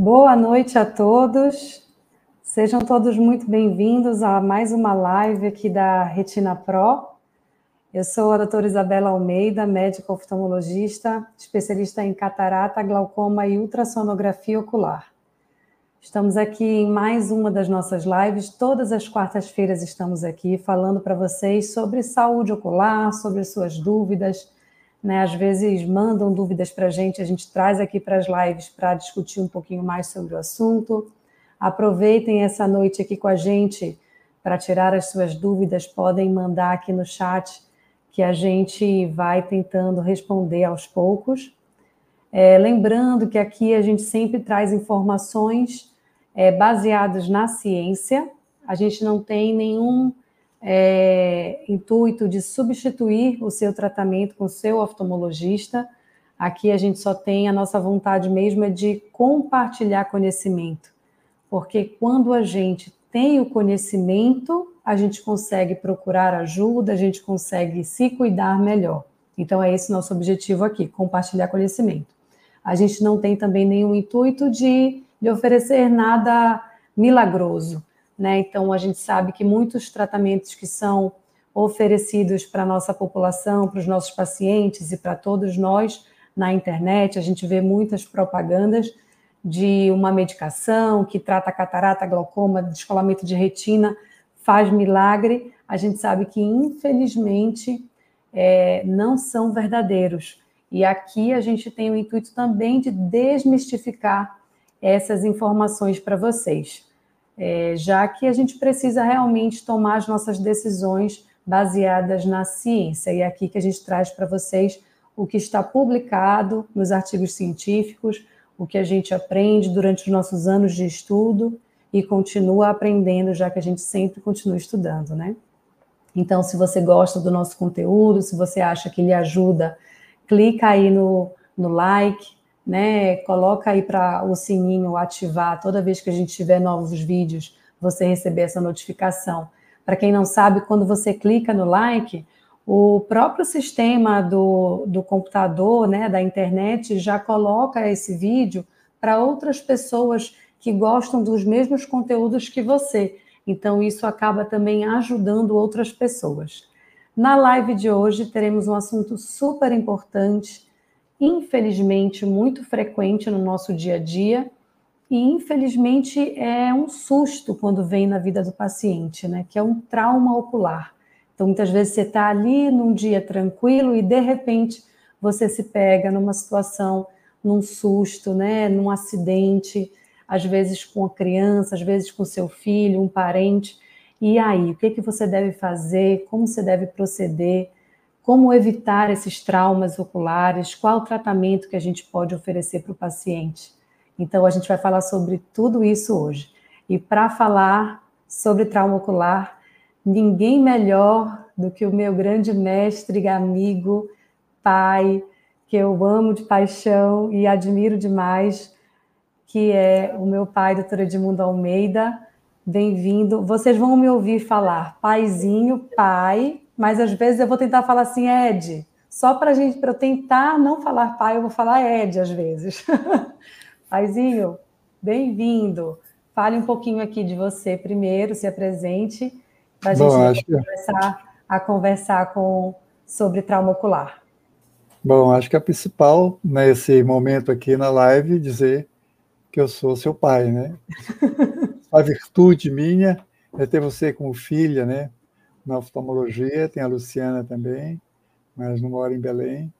Boa noite a todos. Sejam todos muito bem-vindos a mais uma live aqui da Retina Pro. Eu sou a doutora Isabela Almeida, médica oftalmologista, especialista em catarata, glaucoma e ultrassonografia ocular. Estamos aqui em mais uma das nossas lives. Todas as quartas-feiras estamos aqui falando para vocês sobre saúde ocular, sobre suas dúvidas, né? Às vezes mandam dúvidas para a gente, a gente traz aqui para as lives para discutir um pouquinho mais sobre o assunto. Aproveitem essa noite aqui com a gente para tirar as suas dúvidas, podem mandar aqui no chat que a gente vai tentando responder aos poucos. É, lembrando que aqui a gente sempre traz informações é, baseadas na ciência, a gente não tem nenhum é, intuito de substituir o seu tratamento com o seu oftalmologista. Aqui a gente só tem a nossa vontade mesmo é de compartilhar conhecimento, porque quando a gente tem o conhecimento, a gente consegue procurar ajuda, a gente consegue se cuidar melhor. Então é esse nosso objetivo aqui, compartilhar conhecimento. A gente não tem também nenhum intuito de, de oferecer nada milagroso. Né? Então, a gente sabe que muitos tratamentos que são oferecidos para a nossa população, para os nossos pacientes e para todos nós na internet, a gente vê muitas propagandas de uma medicação que trata catarata, glaucoma, descolamento de retina, faz milagre. A gente sabe que, infelizmente, é, não são verdadeiros. E aqui a gente tem o intuito também de desmistificar essas informações para vocês é, já que a gente precisa realmente tomar as nossas decisões baseadas na ciência. E é aqui que a gente traz para vocês o que está publicado nos artigos científicos, o que a gente aprende durante os nossos anos de estudo e continua aprendendo, já que a gente sempre continua estudando, né? Então, se você gosta do nosso conteúdo, se você acha que ele ajuda, clica aí no, no like, né? Coloca aí para o sininho ativar toda vez que a gente tiver novos vídeos, você receber essa notificação. Para quem não sabe, quando você clica no like, o próprio sistema do, do computador, né, da internet, já coloca esse vídeo para outras pessoas que gostam dos mesmos conteúdos que você. Então, isso acaba também ajudando outras pessoas. Na live de hoje, teremos um assunto super importante infelizmente, muito frequente no nosso dia a dia, e infelizmente é um susto quando vem na vida do paciente, né? Que é um trauma ocular. Então, muitas vezes você está ali num dia tranquilo e de repente você se pega numa situação, num susto, né? Num acidente, às vezes com a criança, às vezes com seu filho, um parente. E aí, o que, que você deve fazer? Como você deve proceder? Como evitar esses traumas oculares, qual o tratamento que a gente pode oferecer para o paciente. Então, a gente vai falar sobre tudo isso hoje. E para falar sobre trauma ocular, ninguém melhor do que o meu grande mestre, amigo, pai, que eu amo de paixão e admiro demais, que é o meu pai, doutor Edmundo Almeida. Bem-vindo. Vocês vão me ouvir falar paizinho, pai, mas às vezes eu vou tentar falar assim, Ed, só para gente, para eu tentar não falar pai, eu vou falar Ed às vezes. Paizinho, bem-vindo. Fale um pouquinho aqui de você primeiro, se apresente, para a gente que... começar a conversar com, sobre trauma ocular. Bom, acho que a principal nesse momento aqui na live dizer que eu sou seu pai, né? a virtude minha é ter você como filha, né? Na oftalmologia, tem a Luciana também, mas não mora em Belém.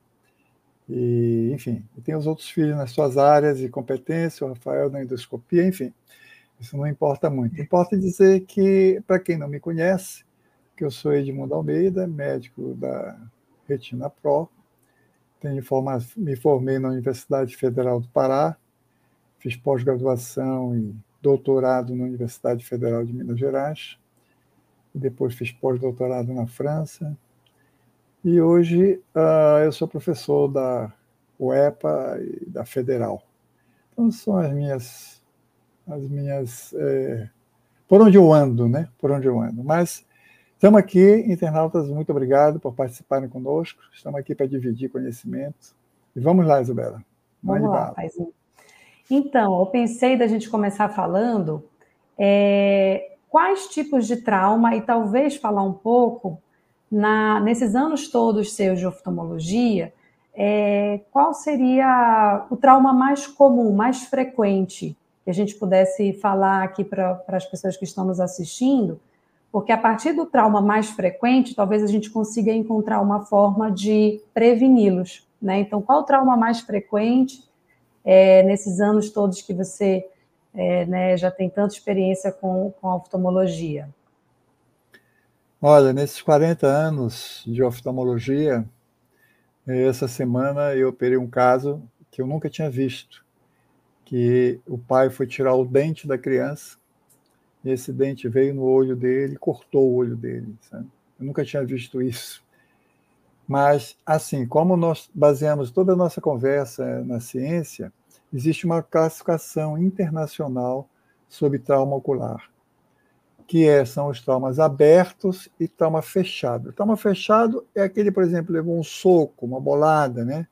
E, enfim, tem os outros filhos nas suas áreas de competência, o Rafael na endoscopia, enfim. Isso não importa muito. Importa dizer que, para quem não me conhece, que eu sou Edmundo Almeida, médico da Retina Pro, tenho forma, me formei na Universidade Federal do Pará, fiz pós-graduação e doutorado na Universidade Federal de Minas Gerais, depois fiz pós-doutorado na França, e hoje uh, eu sou professor da UEPA e da Federal. Então são as minhas, as minhas, é, por onde eu ando, né? Por onde eu ando. Mas estamos aqui, internautas, muito obrigado por participarem conosco. Estamos aqui para dividir conhecimento. E vamos lá, Isabela. Vamos lá, paizinho. Então, eu pensei da gente começar falando é, quais tipos de trauma e talvez falar um pouco na, nesses anos todos seus de oftalmologia, é, qual seria o trauma mais comum, mais frequente, que a gente pudesse falar aqui para as pessoas que estão nos assistindo, porque a partir do trauma mais frequente, talvez a gente consiga encontrar uma forma de preveni-los. Né? Então, qual o trauma mais frequente é, nesses anos todos que você é, né, já tem tanta experiência com, com a oftalmologia? Olha, nesses 40 anos de oftalmologia, essa semana eu operei um caso que eu nunca tinha visto, que o pai foi tirar o dente da criança, e esse dente veio no olho dele, cortou o olho dele. Sabe? Eu nunca tinha visto isso. Mas, assim, como nós baseamos toda a nossa conversa na ciência, existe uma classificação internacional sobre trauma ocular, que é, são os traumas abertos e trauma fechado. O trauma fechado é aquele, por exemplo, levou um soco, uma bolada, né?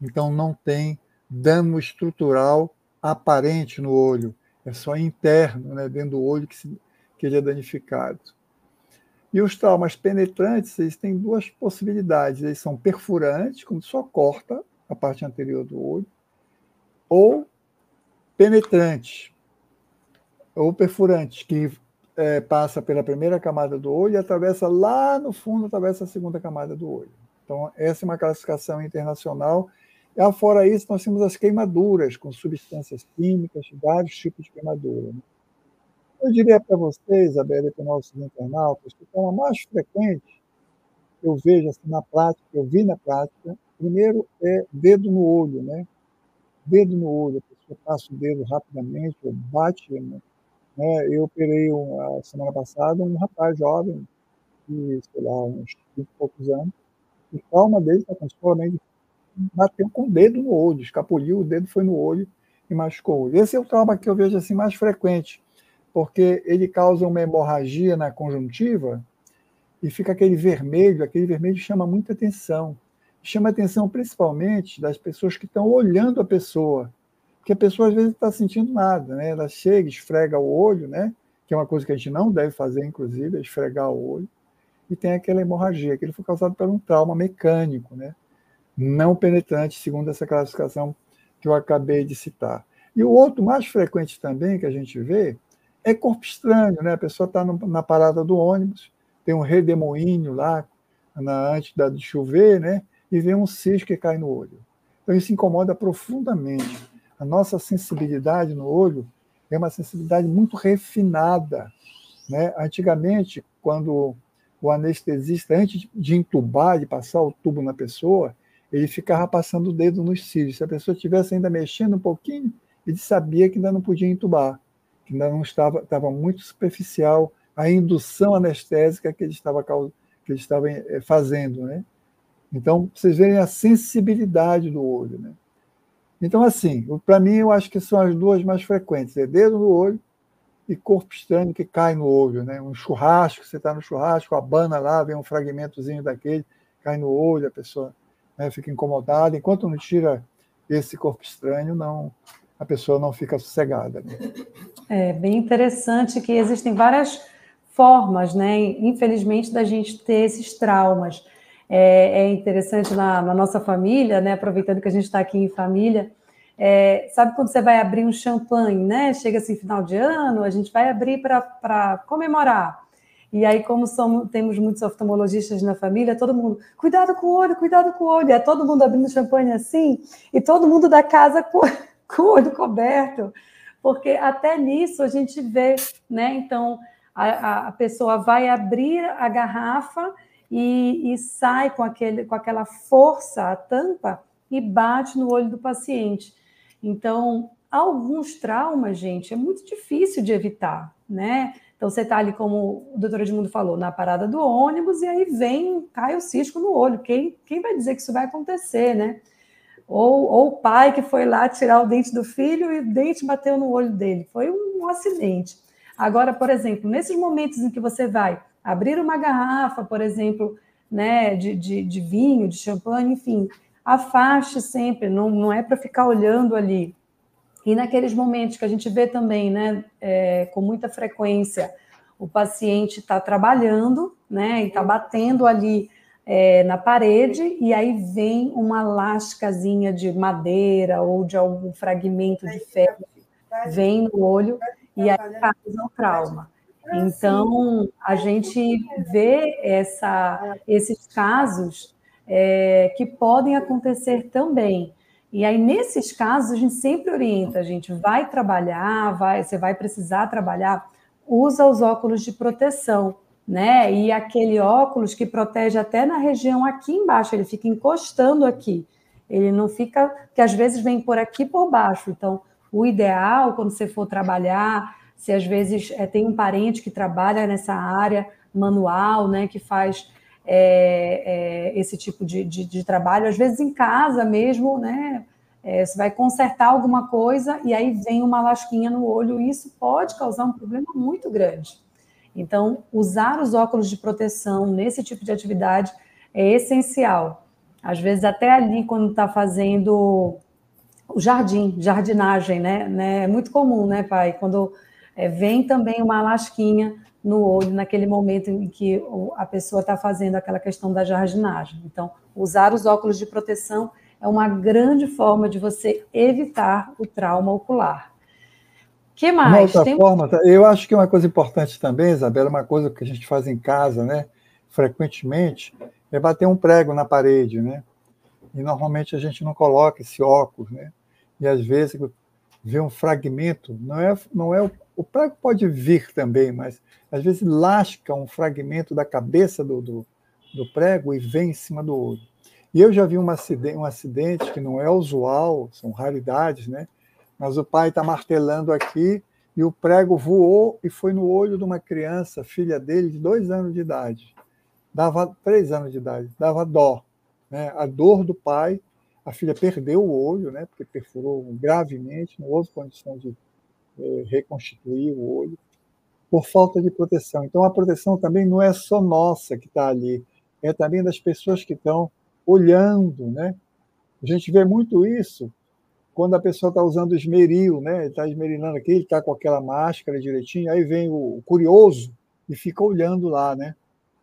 Então não tem dano estrutural aparente no olho, é só interno, né, dentro do olho que, se, que ele é danificado. E os traumas penetrantes, eles têm duas possibilidades. Eles são perfurantes, como só corta a parte anterior do olho, ou penetrantes, ou perfurantes, que é, passa pela primeira camada do olho e atravessa lá no fundo, atravessa a segunda camada do olho. Então, essa é uma classificação internacional. E, fora isso, nós temos as queimaduras, com substâncias químicas, vários tipos de queimadura. Né? Eu diria para vocês, Isabela, e para os nossos internautas, que o mais frequente que eu vejo assim, na prática, eu vi na prática, primeiro é dedo no olho, né? Dedo no olho, a pessoa passa o dedo rapidamente, bate. Né? Eu operei a semana passada um rapaz jovem, de, sei lá, uns 20 e poucos anos, e a palma dele está solamente bateu com o dedo no olho, escapuliu, o dedo foi no olho e machucou. Esse é o trauma que eu vejo assim mais frequente porque ele causa uma hemorragia na conjuntiva e fica aquele vermelho, aquele vermelho chama muita atenção. Chama atenção principalmente das pessoas que estão olhando a pessoa, porque a pessoa às vezes não está sentindo nada, né? Ela chega, esfrega o olho, né? Que é uma coisa que a gente não deve fazer, inclusive, é esfregar o olho, e tem aquela hemorragia, que ele foi causado por um trauma mecânico, né? Não penetrante, segundo essa classificação que eu acabei de citar. E o outro mais frequente também que a gente vê é corpo estranho, né? A pessoa está na parada do ônibus, tem um redemoinho lá na, antes de chover, né? E vê um cisco que cai no olho. Então isso incomoda profundamente. A nossa sensibilidade no olho é uma sensibilidade muito refinada, né? Antigamente, quando o anestesista, antes de entubar, de passar o tubo na pessoa, ele ficava passando o dedo nos cílios. Se a pessoa estivesse ainda mexendo um pouquinho, ele sabia que ainda não podia entubar que ainda não estava, estava muito superficial a indução anestésica que ele estava, que ele estava eh, fazendo, né? Então, vocês verem a sensibilidade do olho, né? Então, assim, para mim, eu acho que são as duas mais frequentes: é dedo no olho e corpo estranho que cai no olho, né? Um churrasco, você está no churrasco, abana lá, vem um fragmentozinho daquele, cai no olho, a pessoa né, fica incomodada. Enquanto não tira esse corpo estranho, não, a pessoa não fica sossegada. Né? É bem interessante que existem várias formas, né? Infelizmente, da gente ter esses traumas. É, é interessante na, na, nossa família, né? Aproveitando que a gente está aqui em família, é, sabe quando você vai abrir um champanhe, né? Chega assim, final de ano, a gente vai abrir para comemorar. E aí, como somos, temos muitos oftalmologistas na família, todo mundo, cuidado com o olho, cuidado com o olho. É todo mundo abrindo champanhe assim, e todo mundo da casa com, com o olho coberto porque até nisso a gente vê, né? Então a, a pessoa vai abrir a garrafa e, e, sai com, aquele, com aquela força, a tampa, e bate no olho do paciente. Então, alguns traumas, gente, é muito difícil de evitar, né? Então, você está ali, como o doutor Edmundo falou, na parada do ônibus, e aí vem, cai o cisco no olho. Quem, quem vai dizer que isso vai acontecer, né? Ou, ou o pai que foi lá tirar o dente do filho e o dente bateu no olho dele. Foi um, um acidente. Agora, por exemplo, nesses momentos em que você vai abrir uma garrafa, por exemplo, né, de, de, de vinho, de champanhe, enfim, afaste sempre, não, não é para ficar olhando ali. E naqueles momentos que a gente vê também, né, é, com muita frequência, o paciente está trabalhando, né, e está batendo ali é, na parede, e aí vem uma lascazinha de madeira ou de algum fragmento de ferro, vem no olho e aí causa o trauma. Então, a gente vê essa, esses casos é, que podem acontecer também. E aí, nesses casos, a gente sempre orienta, a gente vai trabalhar, vai, você vai precisar trabalhar, usa os óculos de proteção, né? E aquele óculos que protege até na região aqui embaixo, ele fica encostando aqui. Ele não fica, que às vezes vem por aqui por baixo. Então, o ideal, quando você for trabalhar, se às vezes é, tem um parente que trabalha nessa área manual, né, que faz é, é, esse tipo de, de, de, trabalho, às vezes em casa mesmo, né? Você vai consertar alguma coisa e aí vem uma lasquinha no olho, e isso pode causar um problema muito grande. Então, usar os óculos de proteção nesse tipo de atividade é essencial. Às vezes, até ali, quando está fazendo o jardim, jardinagem, né? né? É muito comum, né, pai? Quando é, vem também uma lasquinha no olho naquele momento em que a pessoa está fazendo aquela questão da jardinagem. Então, usar os óculos de proteção é uma grande forma de você evitar o trauma ocular. que mais? Uma outra Tem... forma, eu acho que uma coisa importante também, Isabela, uma coisa que a gente faz em casa, né, frequentemente, é bater um prego na parede, né? E normalmente a gente não coloca esse óculos, né? E às vezes vê um fragmento, não é, não é o prego pode vir também, mas às vezes lasca um fragmento da cabeça do, do, do prego e vem em cima do olho. E eu já vi um acidente, um acidente que não é usual, são raridades, né? Mas o pai está martelando aqui e o prego voou e foi no olho de uma criança, filha dele, de dois anos de idade. Dava três anos de idade, dava dó. Né? A dor do pai, a filha perdeu o olho, né? Porque perfurou gravemente, não houve condição de reconstituir o olho, por falta de proteção. Então, a proteção também não é só nossa que está ali, é também das pessoas que estão olhando, né? A gente vê muito isso quando a pessoa está usando esmeril, né? Está esmerilando aqui, está com aquela máscara direitinho, aí vem o curioso e fica olhando lá, né?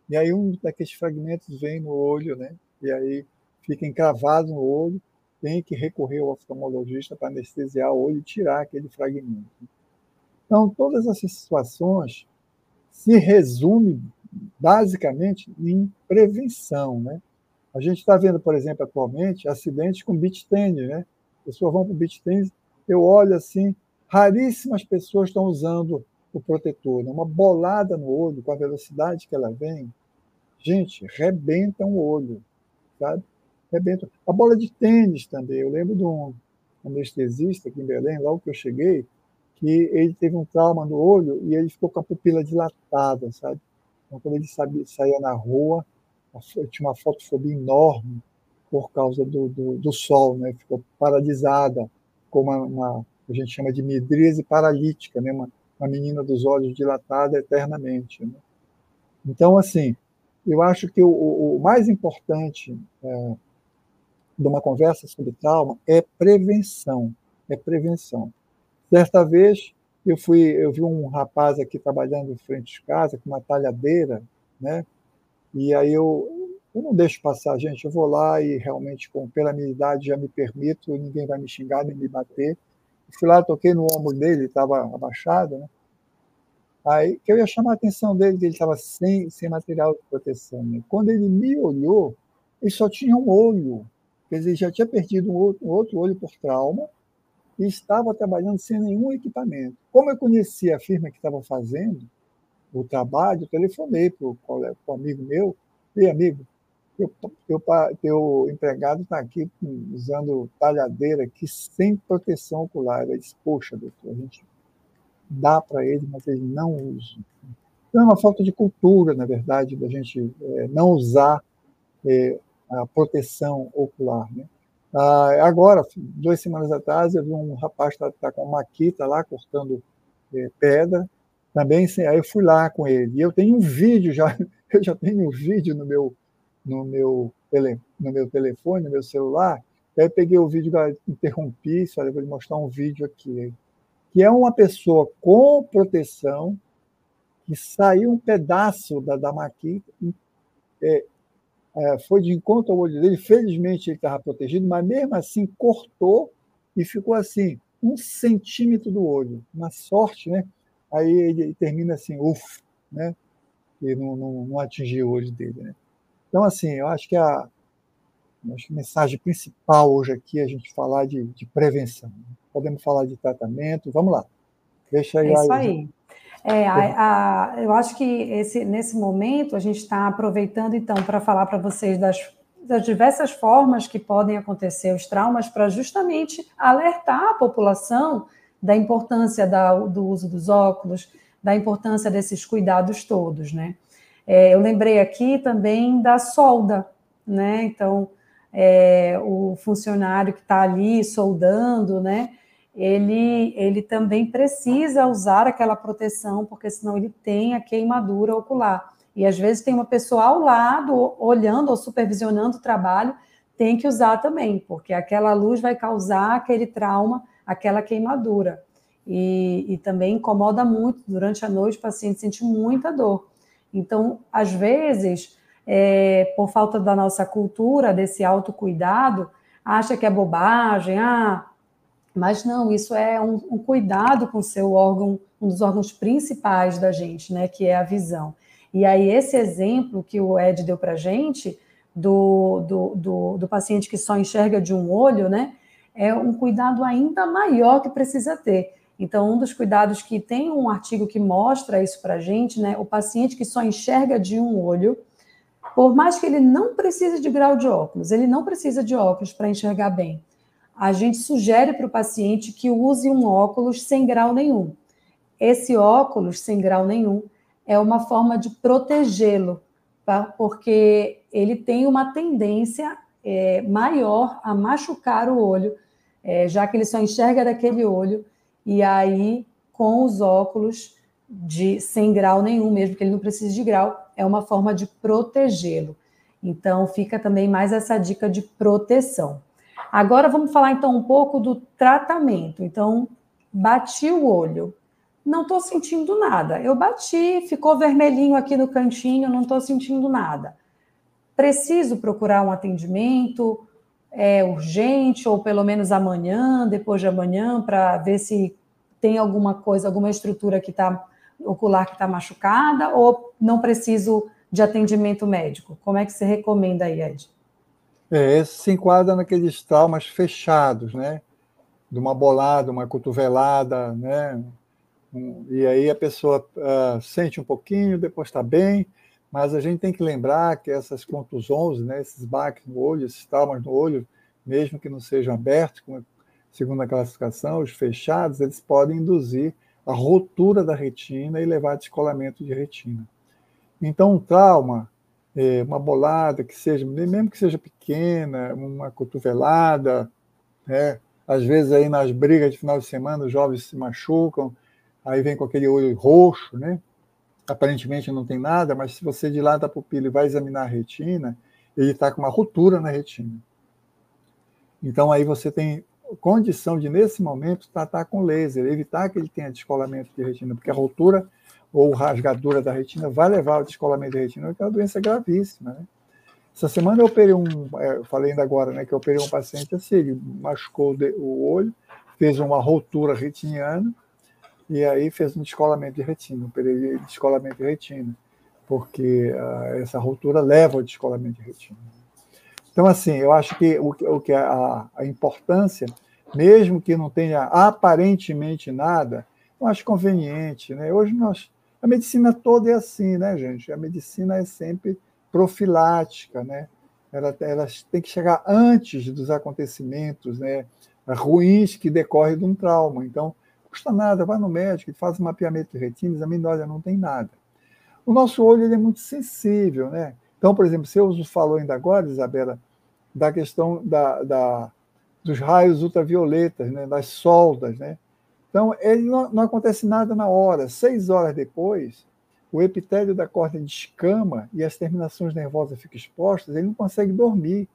E aí um daqueles fragmentos vem no olho, né? E aí fica encravado no olho tem que recorrer ao oftalmologista para anestesiar o olho e tirar aquele fragmento. Então, todas essas situações se resumem basicamente em prevenção, né? A gente está vendo, por exemplo, atualmente, acidentes com beach tênis, né? Pessoas vão para o beach tênis, eu olho assim, raríssimas pessoas estão usando o protetor, né? uma bolada no olho, com a velocidade que ela vem, gente, rebenta o olho, sabe? Rebenta. A bola de tênis também. Eu lembro de um anestesista aqui em Belém, logo que eu cheguei, que ele teve um trauma no olho e ele ficou com a pupila dilatada, sabe? Então, quando ele sabia, saía na rua, tinha uma fotofobia enorme por causa do, do, do sol, né? Ficou paralisada, com uma, a gente chama de midríase paralítica, né? Uma, uma menina dos olhos dilatada eternamente. Né? Então, assim, eu acho que o, o mais importante é, de uma conversa sobre trauma é prevenção, é prevenção. Certa vez eu fui, eu vi um rapaz aqui trabalhando em frente de casa com uma talhadeira, né? E aí eu, eu não deixo passar, gente, eu vou lá e realmente com pela minha idade já me permito, ninguém vai me xingar nem me bater. Eu fui lá, toquei no ombro dele, estava abaixado, né? Aí que eu ia chamar a atenção dele, que ele estava sem, sem material de proteção. Né? Quando ele me olhou, ele só tinha um olho, Quer dizer, já tinha perdido um outro, olho por trauma e estava trabalhando sem nenhum equipamento. Como eu conhecia a firma que estava fazendo o trabalho, eu telefonei para o amigo meu, e amigo, teu, teu, teu empregado está aqui usando talhadeira aqui sem proteção ocular. Ele disse, poxa, doutor, a gente dá para ele, mas ele não usa. Então é uma falta de cultura, na verdade, da gente é, não usar é, a proteção ocular. Né? Ah, agora, duas semanas atrás, eu vi um rapaz que está tá com uma maquita lá, cortando é, pedra, também, aí eu fui lá com ele, e eu tenho um vídeo já, eu já tenho um vídeo no meu, no meu, tele, no meu telefone, no meu celular, Aí peguei o vídeo, interrompi, olha, vou lhe mostrar um vídeo aqui, que é uma pessoa com proteção, que saiu um pedaço da, da maquita, é, foi de encontro ao olho dele, felizmente ele estava protegido, mas mesmo assim cortou e ficou assim, um centímetro do olho. Na sorte, né? Aí ele termina assim, uff, né? E não, não, não atingiu o olho dele, né? Então, assim, eu acho que a, acho que a mensagem principal hoje aqui é a gente falar de, de prevenção. Podemos falar de tratamento, vamos lá. Deixa aí. É isso aí. É, a, a, eu acho que esse, nesse momento a gente está aproveitando, então, para falar para vocês das, das diversas formas que podem acontecer os traumas, para justamente alertar a população da importância da, do uso dos óculos, da importância desses cuidados todos, né? É, eu lembrei aqui também da solda, né? Então, é, o funcionário que está ali soldando, né? Ele, ele também precisa usar aquela proteção, porque senão ele tem a queimadura ocular. E às vezes tem uma pessoa ao lado, olhando ou supervisionando o trabalho, tem que usar também, porque aquela luz vai causar aquele trauma, aquela queimadura. E, e também incomoda muito. Durante a noite, o paciente sente muita dor. Então, às vezes, é, por falta da nossa cultura, desse autocuidado, acha que é bobagem, ah, mas não, isso é um, um, cuidado com o seu órgão, um dos órgãos principais da gente, né, que é a visão. E aí, esse exemplo que o Ed deu para a gente, do, do, do, do, paciente que só enxerga de um olho, né, é um cuidado ainda maior que precisa ter. Então, um dos cuidados que tem um artigo que mostra isso para a gente, né? O paciente que só enxerga de um olho, por mais que ele não precise de grau de óculos, ele não precisa de óculos para enxergar bem. A gente sugere para o paciente que use um óculos sem grau nenhum. Esse óculos sem grau nenhum é uma forma de protegê-lo, tá? porque ele tem uma tendência é, maior a machucar o olho, é, já que ele só enxerga daquele olho e aí com os óculos de sem grau nenhum, mesmo que ele não precise de grau, é uma forma de protegê-lo. Então fica também mais essa dica de proteção. Agora vamos falar então um pouco do tratamento. Então, bati o olho, não estou sentindo nada. Eu bati, ficou vermelhinho aqui no cantinho, não estou sentindo nada. Preciso procurar um atendimento é, urgente, ou pelo menos amanhã, depois de amanhã, para ver se tem alguma coisa, alguma estrutura que está ocular que está machucada, ou não preciso de atendimento médico? Como é que você recomenda aí, Ed? É, esse se enquadra naqueles traumas fechados, né? De uma bolada, uma cotovelada, né? E aí a pessoa uh, sente um pouquinho, depois está bem, mas a gente tem que lembrar que essas contusões, né, esses baques no olho, esses traumas no olho, mesmo que não sejam abertos, segundo a classificação, os fechados, eles podem induzir a rotura da retina e levar a descolamento de retina. Então, um trauma, uma bolada que seja, mesmo que seja pequena, uma cotovelada, né? às vezes aí nas brigas de final de semana os jovens se machucam, aí vem com aquele olho roxo, né? aparentemente não tem nada, mas se você dilata a pupila e vai examinar a retina, ele está com uma ruptura na retina. Então aí você tem condição de, nesse momento, tratar com laser, evitar que ele tenha descolamento de retina, porque a ruptura ou rasgadura da retina vai levar ao descolamento de retina, que é uma doença gravíssima. Né? Essa semana eu operei um, é, eu falei ainda agora, né, que eu operei um paciente assim, ele machucou o olho, fez uma ruptura retiniana, e aí fez um descolamento de retina, um de descolamento de retina, porque uh, essa ruptura leva ao descolamento de retina. Então, assim, eu acho que o, o que a, a importância, mesmo que não tenha aparentemente nada, eu acho conveniente. Né? Hoje nós, a medicina toda é assim, né, gente? A medicina é sempre profilática, né? Ela, ela tem que chegar antes dos acontecimentos né, ruins que decorrem de um trauma. Então, custa nada, vai no médico, faz um mapeamento de retina, examina, olha, não tem nada. O nosso olho ele é muito sensível, né? Então, por exemplo, você falou ainda agora, Isabela, da questão da, da dos raios ultravioletas, né? das soldas, né? Então, ele não, não, acontece nada na hora. Seis horas depois, o epitélio da córnea descama e as terminações nervosas ficam expostas, ele não consegue dormir.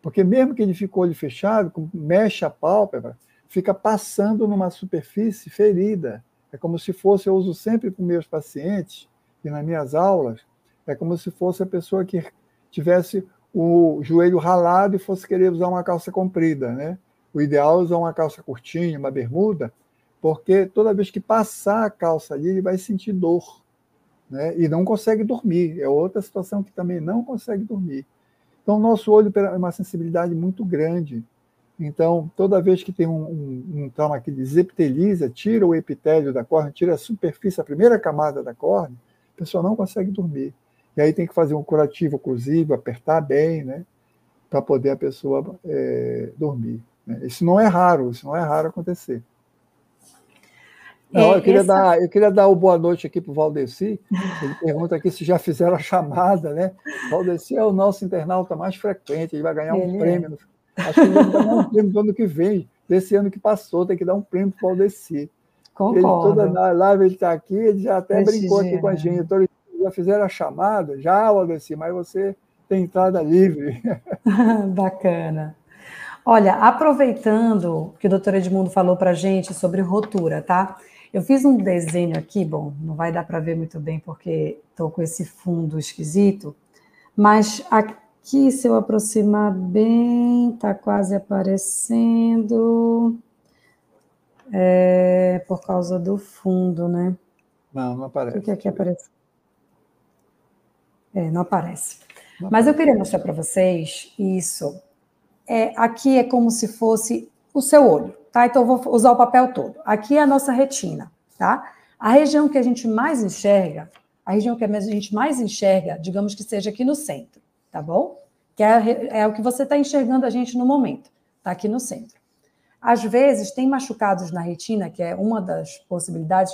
Porque mesmo que ele fique com o olho fechado, mexe a pálpebra, fica passando numa superfície ferida. É como se fosse, eu uso sempre os meus pacientes e nas minhas aulas, é como se fosse a pessoa que tivesse o joelho ralado e fosse querer usar uma calça comprida, né? O ideal é usar uma calça curtinha, uma bermuda, porque toda vez que passar a calça ali, ele vai sentir dor, né? E não consegue dormir. É outra situação que também não consegue dormir. Então, o nosso olho tem uma sensibilidade muito grande. Então, toda vez que tem um, um, um trauma que desepiteliza, tira o epitélio da córnea, tira a superfície, a primeira camada da córnea, a pessoa não consegue dormir. E aí tem que fazer um curativo oclusivo, apertar bem, né? Para poder a pessoa é, dormir. Né? Isso não é raro, isso não é raro acontecer. Não, eu, queria essa... dar, eu queria dar o boa noite aqui para o Valdeci. Ele pergunta aqui se já fizeram a chamada, né? O Valdeci é o nosso internauta mais frequente, ele vai ganhar um ele prêmio. É. Acho que ele vai ganhar um prêmio do ano que vem, desse ano que passou, tem que dar um prêmio para o Valdeci. Concordo. Ele, toda live ele está aqui, ele já até brincou aqui com a gente. Então, já fizeram a chamada, já, Valdeci, mas você tem entrada livre. Bacana. Olha, aproveitando que o doutor Edmundo falou para a gente sobre rotura, tá? Eu fiz um desenho aqui, bom, não vai dar para ver muito bem porque estou com esse fundo esquisito, mas aqui, se eu aproximar bem, está quase aparecendo. É, por causa do fundo, né? Não, não aparece. O que aqui aparece? É, não aparece. Não Mas aparece. eu queria mostrar para vocês isso. É, aqui é como se fosse o seu olho, tá? Então vou usar o papel todo. Aqui é a nossa retina, tá? A região que a gente mais enxerga, a região que a gente mais enxerga, digamos que seja aqui no centro, tá bom? Que é, é o que você está enxergando a gente no momento, tá aqui no centro. Às vezes tem machucados na retina, que é uma das possibilidades,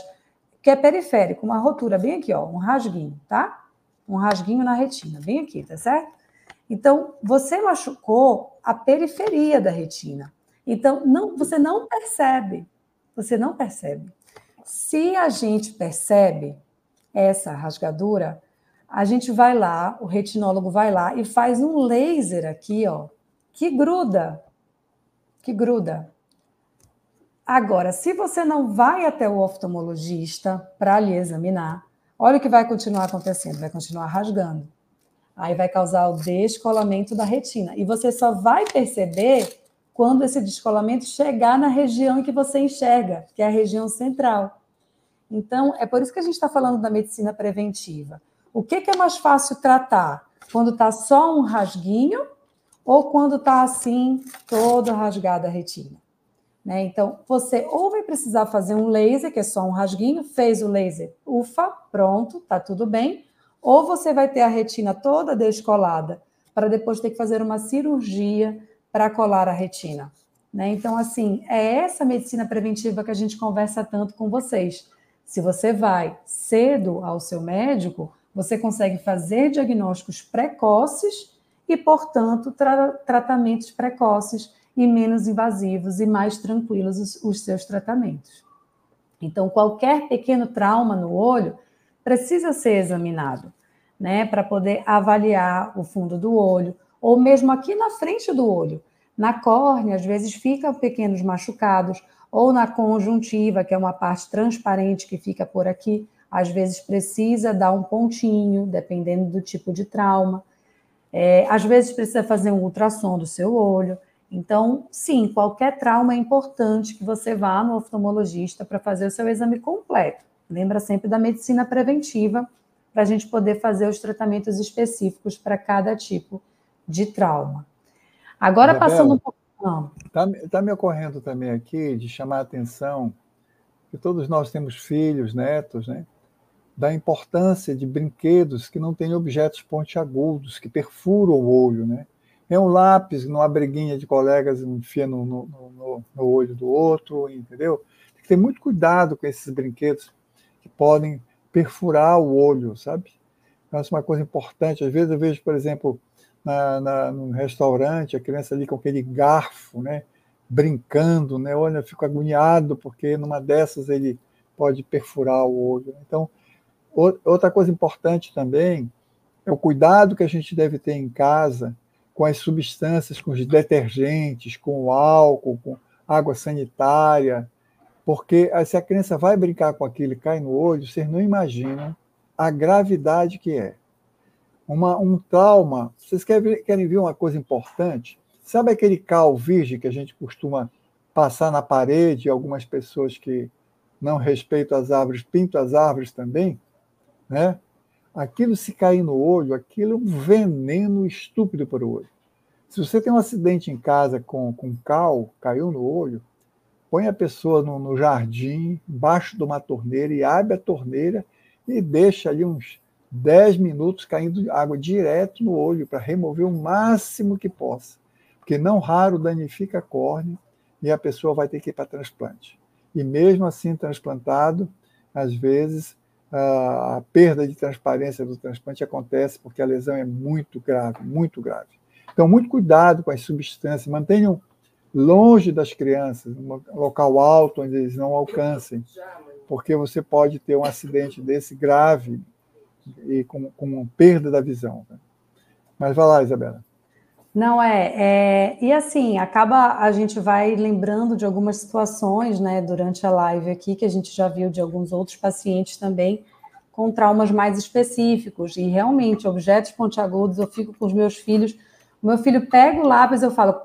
que é periférico, uma rotura bem aqui, ó, um rasguinho, tá? um rasguinho na retina, bem aqui, tá certo? Então, você machucou a periferia da retina. Então, não, você não percebe. Você não percebe. Se a gente percebe essa rasgadura, a gente vai lá, o retinólogo vai lá e faz um laser aqui, ó, que gruda. Que gruda. Agora, se você não vai até o oftalmologista para lhe examinar, Olha o que vai continuar acontecendo, vai continuar rasgando. Aí vai causar o descolamento da retina. E você só vai perceber quando esse descolamento chegar na região em que você enxerga, que é a região central. Então, é por isso que a gente está falando da medicina preventiva. O que, que é mais fácil tratar? Quando está só um rasguinho ou quando está assim, todo rasgado a retina? Né? Então, você ou vai precisar fazer um laser, que é só um rasguinho, fez o laser, ufa, pronto, tá tudo bem. Ou você vai ter a retina toda descolada, para depois ter que fazer uma cirurgia para colar a retina. Né? Então, assim, é essa medicina preventiva que a gente conversa tanto com vocês. Se você vai cedo ao seu médico, você consegue fazer diagnósticos precoces e, portanto, tra tratamentos precoces e menos invasivos e mais tranquilos os, os seus tratamentos. Então, qualquer pequeno trauma no olho precisa ser examinado, né, para poder avaliar o fundo do olho, ou mesmo aqui na frente do olho. Na córnea, às vezes ficam pequenos machucados, ou na conjuntiva, que é uma parte transparente que fica por aqui, às vezes precisa dar um pontinho, dependendo do tipo de trauma. É, às vezes precisa fazer um ultrassom do seu olho. Então, sim, qualquer trauma é importante que você vá no oftalmologista para fazer o seu exame completo. Lembra sempre da medicina preventiva, para a gente poder fazer os tratamentos específicos para cada tipo de trauma. Agora, Isabela, passando um pouco. Está tá me ocorrendo também aqui de chamar a atenção que todos nós temos filhos, netos, né? Da importância de brinquedos que não têm objetos pontiagudos, que perfuram o olho, né? É um lápis numa briguinha de colegas, enfia no, no, no, no olho do outro, entendeu? Tem que ter muito cuidado com esses brinquedos que podem perfurar o olho, sabe? Então, isso é uma coisa importante. Às vezes eu vejo, por exemplo, na, na, no restaurante, a criança ali com aquele garfo, né? Brincando, né? Olha, eu fico agoniado, porque numa dessas ele pode perfurar o olho. Então, outra coisa importante também é o cuidado que a gente deve ter em casa com as substâncias, com os detergentes, com o álcool, com água sanitária, porque se a criança vai brincar com aquilo e cai no olho, vocês não imaginam a gravidade que é. Uma, um trauma. Vocês querem, querem ver uma coisa importante? Sabe aquele cal virgem que a gente costuma passar na parede, algumas pessoas que não respeitam as árvores, pintam as árvores também, né? Aquilo se cair no olho, aquilo é um veneno estúpido para o olho. Se você tem um acidente em casa com, com cal, caiu no olho, põe a pessoa no, no jardim, embaixo de uma torneira, e abre a torneira e deixa ali uns 10 minutos caindo água direto no olho para remover o máximo que possa. Porque não raro danifica a córnea e a pessoa vai ter que ir para transplante. E mesmo assim, transplantado, às vezes a perda de transparência do transplante acontece porque a lesão é muito grave, muito grave. Então, muito cuidado com as substâncias, mantenham longe das crianças, um local alto onde eles não alcancem, porque você pode ter um acidente desse grave e com, com perda da visão. Né? Mas vai lá, Isabela. Não é, é, e assim acaba a gente vai lembrando de algumas situações, né, durante a live aqui que a gente já viu de alguns outros pacientes também com traumas mais específicos e realmente objetos pontiagudos eu fico com os meus filhos, meu filho pega o lápis eu falo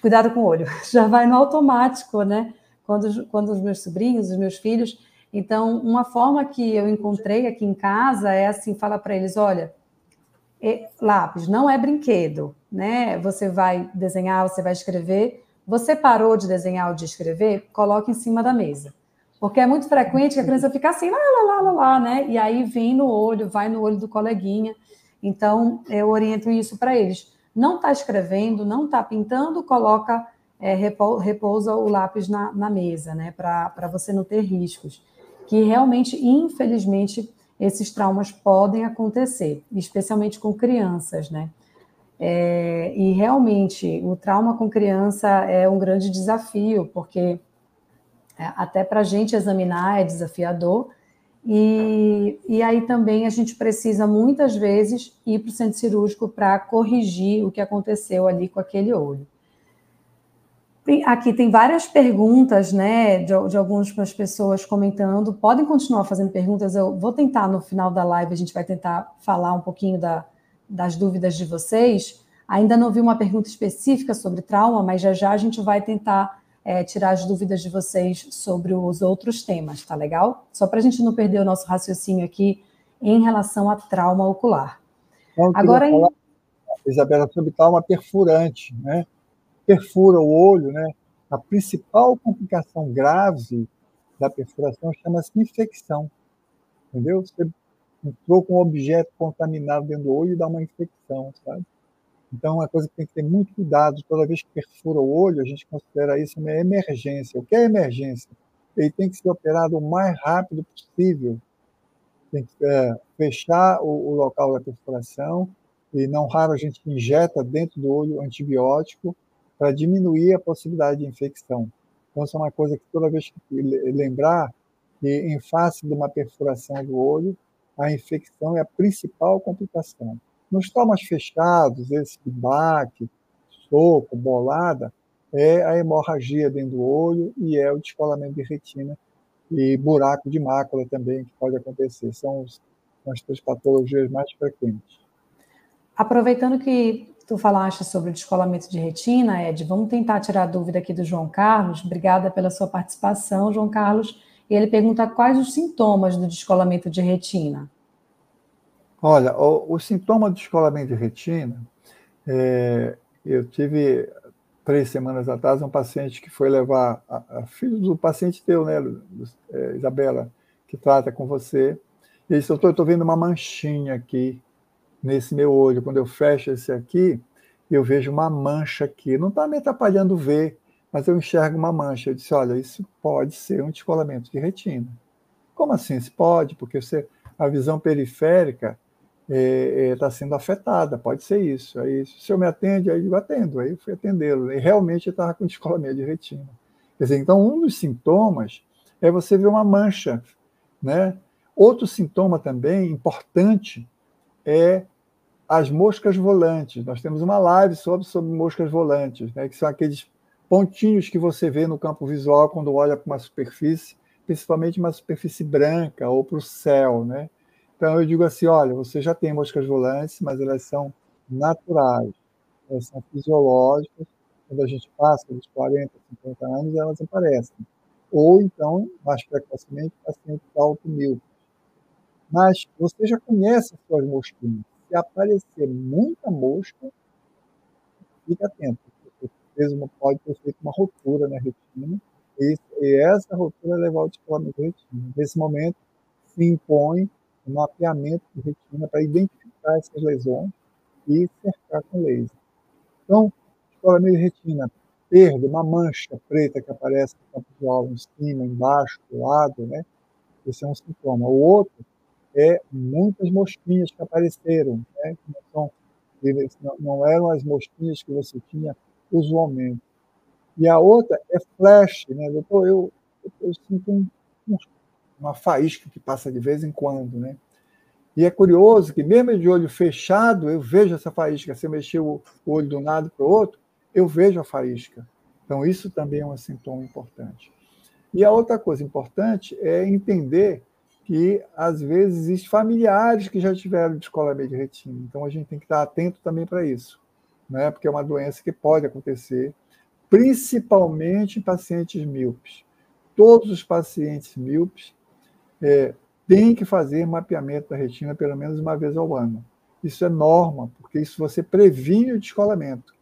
cuidado com o olho, já vai no automático, né? Quando, quando os meus sobrinhos, os meus filhos. Então, uma forma que eu encontrei aqui em casa é assim: fala para eles, olha, lápis não é brinquedo, né? Você vai desenhar, você vai escrever. Você parou de desenhar ou de escrever, coloque em cima da mesa. Porque é muito frequente que a criança fica assim, lá, lá, lá, lá, lá, né? E aí vem no olho, vai no olho do coleguinha. Então, eu oriento isso para eles não está escrevendo, não está pintando, coloca, é, repousa o lápis na, na mesa, né? Para você não ter riscos. Que realmente, infelizmente, esses traumas podem acontecer, especialmente com crianças, né? É, e realmente, o trauma com criança é um grande desafio, porque é, até para a gente examinar é desafiador, e, e aí também a gente precisa muitas vezes ir para o centro cirúrgico para corrigir o que aconteceu ali com aquele olho. Aqui tem várias perguntas, né, de, de algumas pessoas comentando. Podem continuar fazendo perguntas. Eu vou tentar no final da live, a gente vai tentar falar um pouquinho da, das dúvidas de vocês. Ainda não vi uma pergunta específica sobre trauma, mas já já a gente vai tentar é, tirar as dúvidas de vocês sobre os outros temas, tá legal? Só para a gente não perder o nosso raciocínio aqui em relação a trauma ocular. Então, Agora, falar, Isabela, sobre trauma perfurante, né? Perfura o olho, né? A principal complicação grave da perfuração chama-se infecção, entendeu? Você entrou com um objeto contaminado dentro do olho e dá uma infecção, sabe? Então, uma coisa que tem que ter muito cuidado, toda vez que perfura o olho, a gente considera isso uma emergência. O que é emergência? Ele tem que ser operado o mais rápido possível. Tem que é, fechar o, o, local da perfuração e, não raro, a gente injeta dentro do olho antibiótico para diminuir a possibilidade de infecção. Então, isso é uma coisa que toda vez que lembrar que, em face de uma perfuração do olho, a infecção é a principal complicação. Nos traumas fechados, esse baque, soco, bolada, é a hemorragia dentro do olho e é o descolamento de retina e buraco de mácula também que pode acontecer. São, são as três patologias mais frequentes. Aproveitando que tu falaste sobre o descolamento de retina, Ed, vamos tentar tirar a dúvida aqui do João Carlos. Obrigada pela sua participação, João Carlos. E ele pergunta quais os sintomas do descolamento de retina. Olha, o, o sintoma do descolamento de retina, é, eu tive três semanas atrás um paciente que foi levar a, a filho do paciente teu, né, é, Isabela, que trata com você. Disse, doutor, eu estou vendo uma manchinha aqui nesse meu olho. Quando eu fecho esse aqui, eu vejo uma mancha aqui. Não está me atrapalhando ver, mas eu enxergo uma mancha. Eu disse, olha, isso pode ser um descolamento de retina. Como assim? Isso pode, porque você, a visão periférica está é, é, tá sendo afetada, pode ser isso. Aí, se o senhor me atende, aí eu atendo, aí eu fui atendê-lo. E realmente estava com descolamento de retina. Quer dizer, então, um dos sintomas é você ver uma mancha. Né? Outro sintoma também importante é as moscas volantes. Nós temos uma live sobre, sobre moscas volantes, né, que são aqueles pontinhos que você vê no campo visual quando olha para uma superfície, principalmente uma superfície branca ou para o céu. Né? Então, eu digo assim: olha, você já tem moscas volantes, mas elas são naturais, elas são fisiológicas. Quando a gente passa dos 40, 50 anos, elas aparecem. Ou então, mais precocemente, paciente automíope. Mas você já conhece as suas mosquinhas se aparecer muita mosca, fique atento. Porque pode ter feito uma rotura na retina, e, e essa rotura levar ao descolamento da retina. Nesse momento, se impõe um mapeamento de retina para identificar essas lesões e cercar com laser. Então, descolamento de retina, perda, uma mancha preta que aparece no campo visual, em cima, embaixo, do lado, né? Esse é um sintoma. O outro é muitas mosquinhas que apareceram, né? são, não eram as mosquinhas que você tinha usualmente. E a outra é flash, né, doutor? Eu, eu, eu sinto um, uma faísca que passa de vez em quando, né? E é curioso que, mesmo de olho fechado, eu vejo essa faísca. Se eu mexer o olho de um lado para o outro, eu vejo a faísca. Então, isso também é um sintoma importante. E a outra coisa importante é entender que às vezes existem familiares que já tiveram descolamento de retina. Então a gente tem que estar atento também para isso, né? porque é uma doença que pode acontecer, principalmente em pacientes míopes. Todos os pacientes míopes é, têm que fazer mapeamento da retina pelo menos uma vez ao ano. Isso é norma, porque isso você previne o descolamento.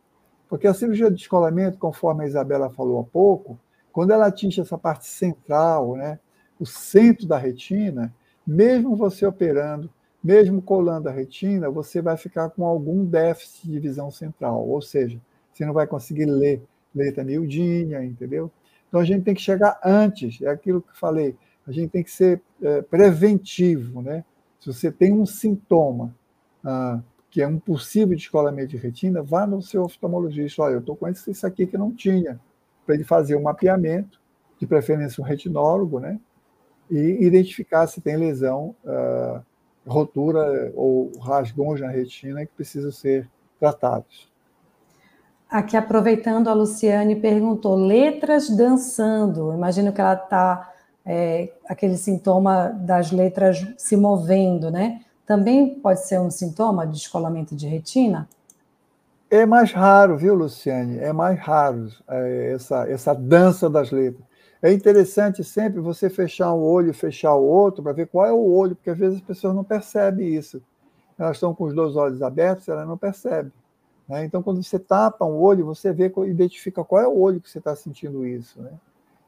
Porque a cirurgia de descolamento, conforme a Isabela falou há pouco, quando ela atinge essa parte central, né, o centro da retina, mesmo você operando, mesmo colando a retina, você vai ficar com algum déficit de visão central, ou seja, você não vai conseguir ler letra miudinha, entendeu? Então a gente tem que chegar antes, é aquilo que falei, a gente tem que ser é, preventivo, né? Se você tem um sintoma ah, que é um possível descolamento de retina, vá no seu oftalmologista, olha, eu estou com isso aqui que não tinha, para ele fazer um mapeamento, de preferência um retinólogo, né? E identificar se tem lesão, uh, rotura ou rasgões na retina que precisam ser tratados. Aqui, aproveitando, a Luciane perguntou: letras dançando. Imagino que ela está, é, aquele sintoma das letras se movendo, né? Também pode ser um sintoma de descolamento de retina? É mais raro, viu, Luciane? É mais raro é, essa, essa dança das letras. É interessante sempre você fechar um olho e fechar o outro para ver qual é o olho, porque às vezes as pessoas não percebem isso. Elas estão com os dois olhos abertos, elas não percebem. Né? Então, quando você tapa um olho, você vê, identifica qual é o olho que você está sentindo isso. Né?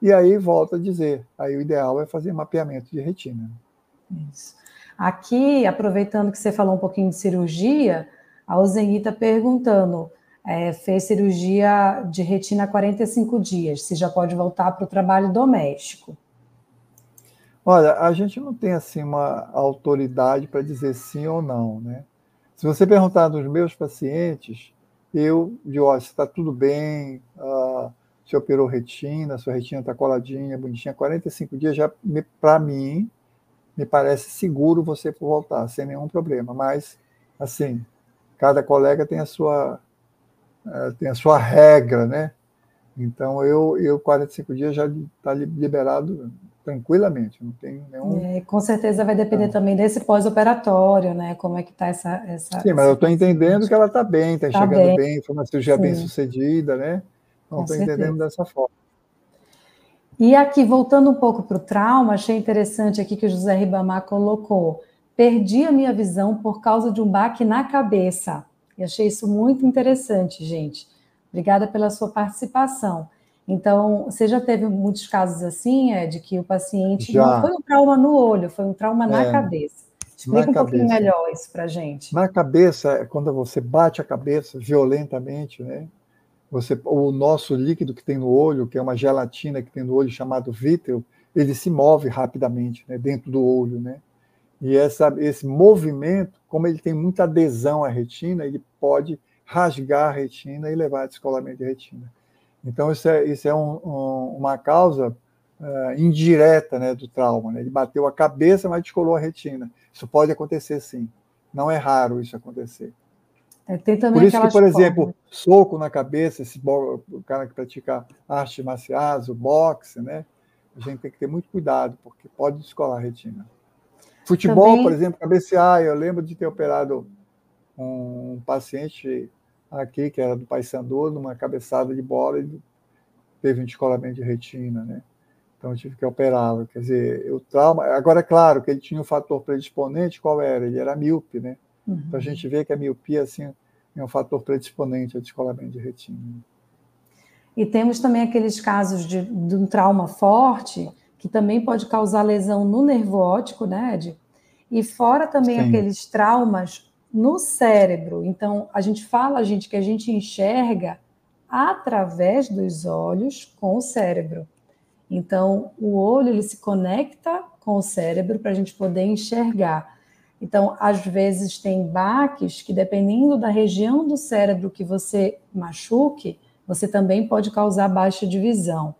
E aí volta a dizer, aí o ideal é fazer mapeamento de retina. Isso. Aqui, aproveitando que você falou um pouquinho de cirurgia, a Ozenita perguntando, é, fez cirurgia de retina há 45 dias, se já pode voltar para o trabalho doméstico? Olha, a gente não tem assim uma autoridade para dizer sim ou não, né? Se você perguntar dos meus pacientes, eu digo, olha, está tudo bem, uh, operou retina, sua retina está coladinha, bonitinha, 45 dias já, para mim, me parece seguro você voltar, sem nenhum problema. Mas, assim, cada colega tem a sua tem a sua regra, né? Então, eu, eu 45 dias já está liberado tranquilamente, não tem nenhum... É, com certeza vai depender também desse pós-operatório, né? Como é que está essa, essa... Sim, mas eu estou entendendo que ela está bem, está tá chegando bem, bem, foi uma cirurgia Sim. bem sucedida, né? Então, estou entendendo dessa forma. E aqui, voltando um pouco para o trauma, achei interessante aqui que o José Ribamar colocou. Perdi a minha visão por causa de um baque na cabeça. E achei isso muito interessante, gente. Obrigada pela sua participação. Então, você já teve muitos casos assim, é, de que o paciente já. não foi um trauma no olho, foi um trauma é, na cabeça. Explica na um cabeça. pouquinho melhor isso para gente. Na cabeça, é quando você bate a cabeça violentamente, né? Você, o nosso líquido que tem no olho, que é uma gelatina que tem no olho chamado vítreo, ele se move rapidamente né, dentro do olho, né? E essa, esse movimento, como ele tem muita adesão à retina, ele pode rasgar a retina e levar a descolamento de retina. Então, isso é, isso é um, um, uma causa uh, indireta né, do trauma. Né? Ele bateu a cabeça, mas descolou a retina. Isso pode acontecer sim. Não é raro isso acontecer. É, tem também por isso que, por formas. exemplo, soco na cabeça, esse o cara que pratica arte marciais, o boxe, né? A gente tem que ter muito cuidado, porque pode descolar a retina. Futebol, também... por exemplo, cabecear, eu lembro de ter operado um paciente aqui, que era do Paysandu, numa cabeçada de bola, ele teve um descolamento de retina, né? Então eu tive que operá-lo. Quer dizer, o trauma. Agora, é claro que ele tinha um fator predisponente, qual era? Ele era míope, né? Uhum. Então a gente vê que a miopia assim, é um fator predisponente ao descolamento de retina. E temos também aqueles casos de, de um trauma forte, que também pode causar lesão no nervo óptico, né, Ed? E fora também Sim. aqueles traumas no cérebro. Então, a gente fala, gente, que a gente enxerga através dos olhos com o cérebro. Então, o olho ele se conecta com o cérebro para a gente poder enxergar. Então, às vezes tem baques que, dependendo da região do cérebro que você machuque, você também pode causar baixa de visão.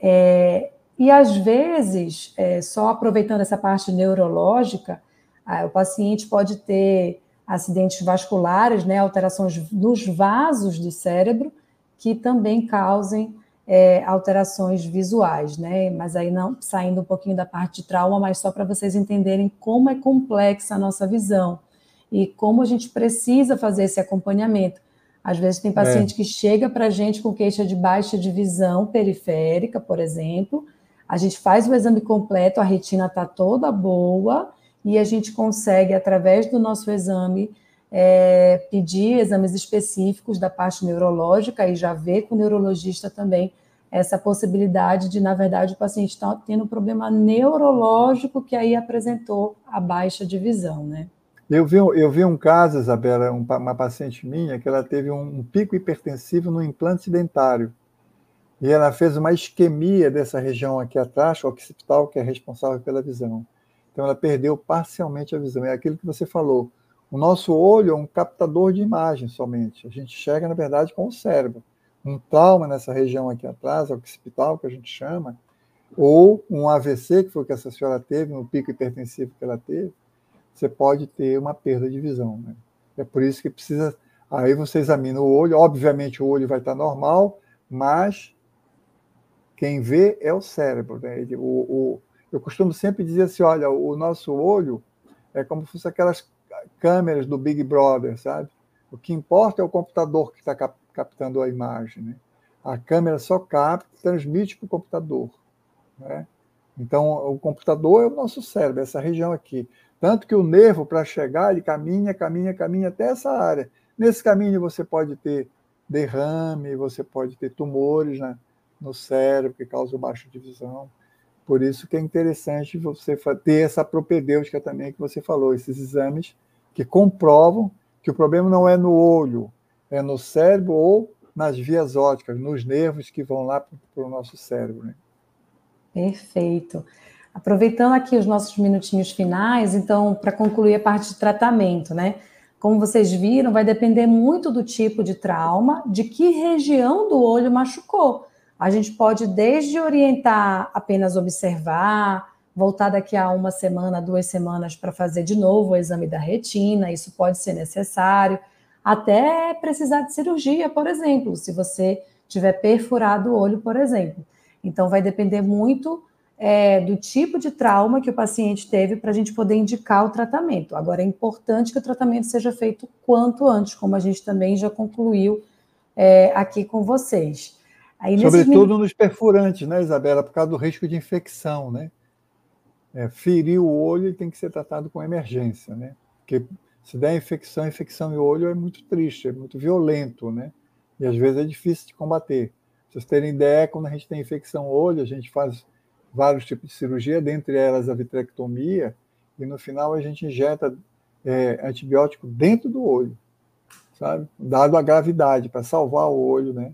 É, e às vezes, é, só aproveitando essa parte neurológica, o paciente pode ter acidentes vasculares, né, alterações nos vasos do cérebro, que também causem é, alterações visuais, né? Mas aí não saindo um pouquinho da parte de trauma, mas só para vocês entenderem como é complexa a nossa visão e como a gente precisa fazer esse acompanhamento. Às vezes tem paciente é. que chega para a gente com queixa de baixa de visão periférica, por exemplo. A gente faz o exame completo, a retina está toda boa e a gente consegue, através do nosso exame, é, pedir exames específicos da parte neurológica e já ver com o neurologista também essa possibilidade de, na verdade, o paciente está tendo um problema neurológico que aí apresentou a baixa de visão, né? Eu vi, eu vi um caso, Isabela, uma paciente minha, que ela teve um, pico hipertensivo no implante dentário. E ela fez uma isquemia dessa região aqui atrás, occipital, que é responsável pela visão. Então ela perdeu parcialmente a visão. É aquilo que você falou. O nosso olho é um captador de imagem somente. A gente enxerga, na verdade, com o cérebro. Um trauma nessa região aqui atrás, occipital, que a gente chama, ou um AVC, que foi o que essa senhora teve, no pico hipertensivo que ela teve, você pode ter uma perda de visão. Né? É por isso que precisa. Aí você examina o olho, obviamente o olho vai estar normal, mas quem vê é o cérebro. Né? O, o, eu costumo sempre dizer assim: olha, o nosso olho é como se fosse aquelas câmeras do Big Brother, sabe? O que importa é o computador que está cap captando a imagem. Né? A câmera só capta e transmite para o computador. Né? Então, o computador é o nosso cérebro, essa região aqui. Tanto que o nervo, para chegar, ele caminha, caminha, caminha até essa área. Nesse caminho, você pode ter derrame, você pode ter tumores né, no cérebro que causam baixa de visão. Por isso que é interessante você ter essa propedêutica também que você falou, esses exames que comprovam que o problema não é no olho, é no cérebro ou nas vias ópticas, nos nervos que vão lá para o nosso cérebro. Né? Perfeito. Aproveitando aqui os nossos minutinhos finais, então, para concluir a parte de tratamento, né? Como vocês viram, vai depender muito do tipo de trauma, de que região do olho machucou. A gente pode desde orientar apenas observar, voltar daqui a uma semana, duas semanas para fazer de novo o exame da retina, isso pode ser necessário, até precisar de cirurgia, por exemplo, se você tiver perfurado o olho, por exemplo. Então, vai depender muito é, do tipo de trauma que o paciente teve para a gente poder indicar o tratamento. Agora, é importante que o tratamento seja feito quanto antes, como a gente também já concluiu é, aqui com vocês. Aí, Sobretudo nos perfurantes, né, Isabela, por causa do risco de infecção, né? é, ferir o olho tem que ser tratado com emergência, né? Porque se der infecção, infecção em olho é muito triste, é muito violento, né? E às vezes é difícil de combater. Pra vocês terem ideia, quando a gente tem infecção no olho, a gente faz vários tipos de cirurgia, dentre elas a vitrectomia, e no final a gente injeta é, antibiótico dentro do olho, sabe? Dado a gravidade, para salvar o olho, né?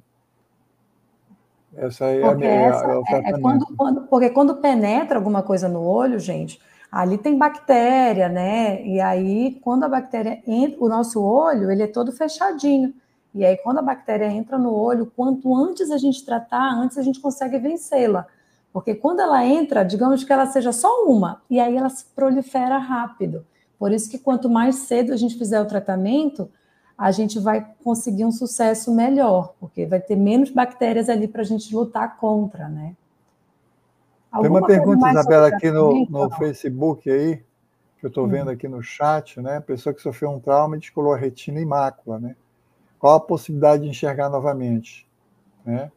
Essa é porque a minha, essa é, é quando, quando, porque quando penetra alguma coisa no olho, gente, ali tem bactéria, né? E aí, quando a bactéria entra, o nosso olho, ele é todo fechadinho. E aí, quando a bactéria entra no olho, quanto antes a gente tratar, antes a gente consegue vencê-la. Porque quando ela entra, digamos que ela seja só uma, e aí ela se prolifera rápido. Por isso que quanto mais cedo a gente fizer o tratamento, a gente vai conseguir um sucesso melhor, porque vai ter menos bactérias ali para a gente lutar contra, né? Alguma Tem uma pergunta, Isabela, aqui no, no Facebook aí, que eu estou vendo hum. aqui no chat, né? Pessoa que sofreu um trauma e descolou a retina e mácula, né? Qual a possibilidade de enxergar novamente? Né?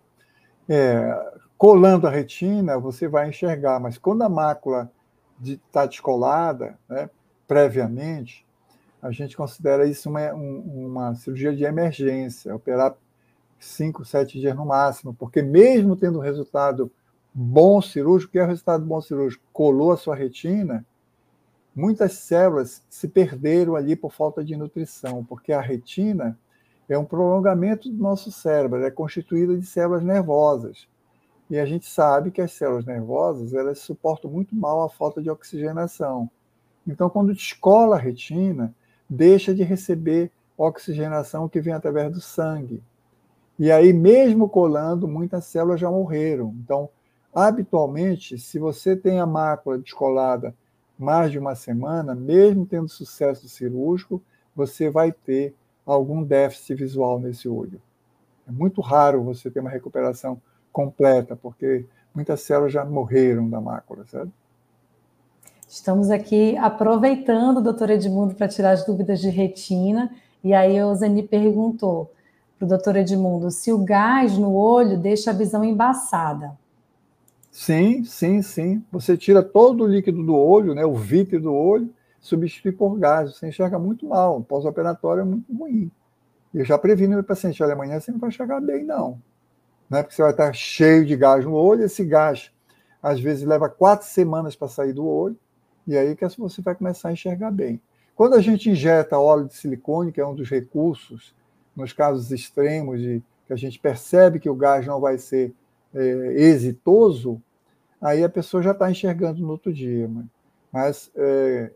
É, colando a retina, você vai enxergar, mas quando a mácula está descolada, né, previamente, a gente considera isso uma, uma cirurgia de emergência, operar cinco, sete dias no máximo, porque mesmo tendo um resultado bom cirúrgico, que é o resultado bom cirúrgico? Colou a sua retina, muitas células se perderam ali por falta de nutrição, porque a retina é um prolongamento do nosso cérebro, é constituída de células nervosas. E a gente sabe que as células nervosas, elas suportam muito mal a falta de oxigenação. Então, quando descola a retina, deixa de receber oxigenação que vem através do sangue. E aí, mesmo colando, muitas células já morreram. Então, habitualmente, se você tem a mácula descolada mais de uma semana, mesmo tendo sucesso cirúrgico, você vai ter algum déficit visual nesse olho. É muito raro você ter uma recuperação completa, porque muitas células já morreram da mácula, certo? Estamos aqui aproveitando, doutor Edmundo, para tirar as dúvidas de retina. E aí o Zeni perguntou para o doutor Edmundo se o gás no olho deixa a visão embaçada. Sim, sim, sim. Você tira todo o líquido do olho, né, o vítreo do olho, substitui por gás. Você enxerga muito mal. O pós-operatório é muito ruim. Eu já previno o paciente, olha, amanhã você não vai enxergar bem, não. Né? Porque você vai estar cheio de gás no olho, esse gás às vezes leva quatro semanas para sair do olho, e aí que você vai começar a enxergar bem. Quando a gente injeta óleo de silicone, que é um dos recursos, nos casos extremos, de, que a gente percebe que o gás não vai ser é, exitoso, aí a pessoa já está enxergando no outro dia. Mas, mas é,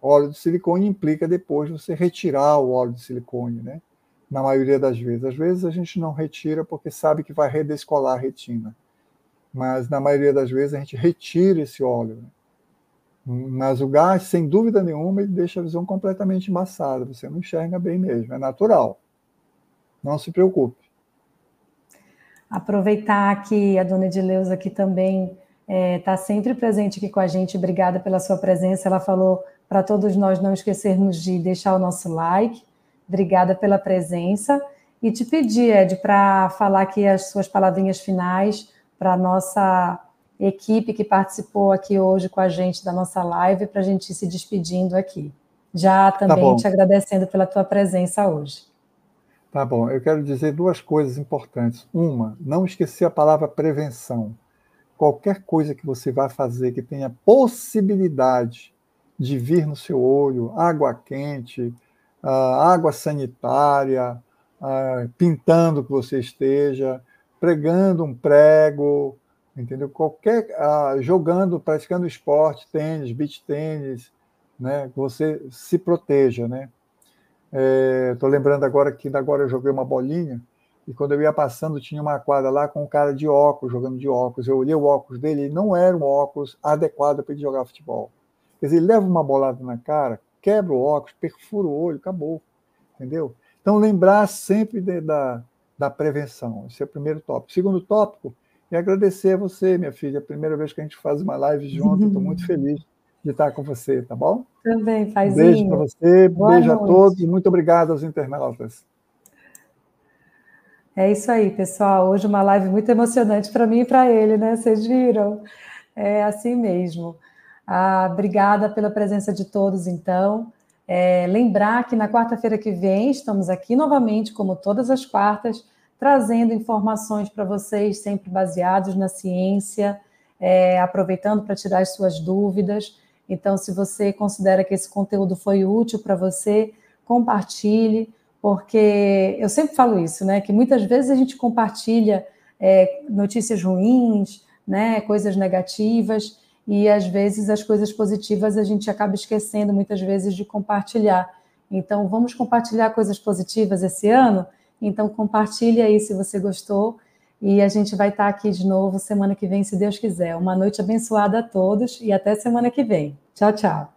óleo de silicone implica depois você retirar o óleo de silicone, né? Na maioria das vezes. Às vezes a gente não retira porque sabe que vai redescolar a retina. Mas na maioria das vezes a gente retira esse óleo. Né? Mas o gás, sem dúvida nenhuma, ele deixa a visão completamente embaçada. Você não enxerga bem mesmo, é natural. Não se preocupe. Aproveitar que a dona Edileuza aqui também está é, tá sempre presente aqui com a gente. Obrigada pela sua presença. Ela falou para todos nós não esquecermos de deixar o nosso like. Obrigada pela presença. E te pedir, Ed, para falar aqui as suas palavrinhas finais para a nossa equipe que participou aqui hoje com a gente da nossa live, para a gente ir se despedindo aqui. Já tá também tá te agradecendo pela tua presença hoje. Tá bom, eu quero dizer duas coisas importantes. Uma, não esquecer a palavra prevenção. Qualquer coisa que você vá fazer que tenha possibilidade de vir no seu olho, água quente, água sanitária, pintando que você esteja, pregando um prego, entendeu? Qualquer ah, jogando, praticando esporte, tênis, beach tênis, né? Você se proteja, né? Estou é, lembrando agora que agora eu joguei uma bolinha e quando eu ia passando tinha uma quadra lá com um cara de óculos jogando de óculos. Eu olhei o óculos dele e não era um óculos adequado para ele jogar futebol. Quer dizer, ele leva uma bolada na cara, quebra o óculos, perfura o olho, acabou, entendeu? Então lembrar sempre de, da da prevenção. Esse é o primeiro tópico. Segundo tópico e agradecer a você, minha filha. É a primeira vez que a gente faz uma live junto, estou muito feliz de estar com você, tá bom? Também, faz um Beijo para você, Boa beijo noite. a todos e muito obrigado aos internautas. É isso aí, pessoal. Hoje uma live muito emocionante para mim e para ele, né? Vocês viram? É assim mesmo. Ah, obrigada pela presença de todos, então. É, lembrar que na quarta-feira que vem estamos aqui novamente, como todas as quartas, trazendo informações para vocês, sempre baseados na ciência, é, aproveitando para tirar as suas dúvidas. Então, se você considera que esse conteúdo foi útil para você, compartilhe, porque eu sempre falo isso, né? Que muitas vezes a gente compartilha é, notícias ruins, né? Coisas negativas, e às vezes as coisas positivas a gente acaba esquecendo muitas vezes de compartilhar. Então, vamos compartilhar coisas positivas esse ano? Então, compartilhe aí se você gostou. E a gente vai estar aqui de novo semana que vem, se Deus quiser. Uma noite abençoada a todos e até semana que vem. Tchau, tchau.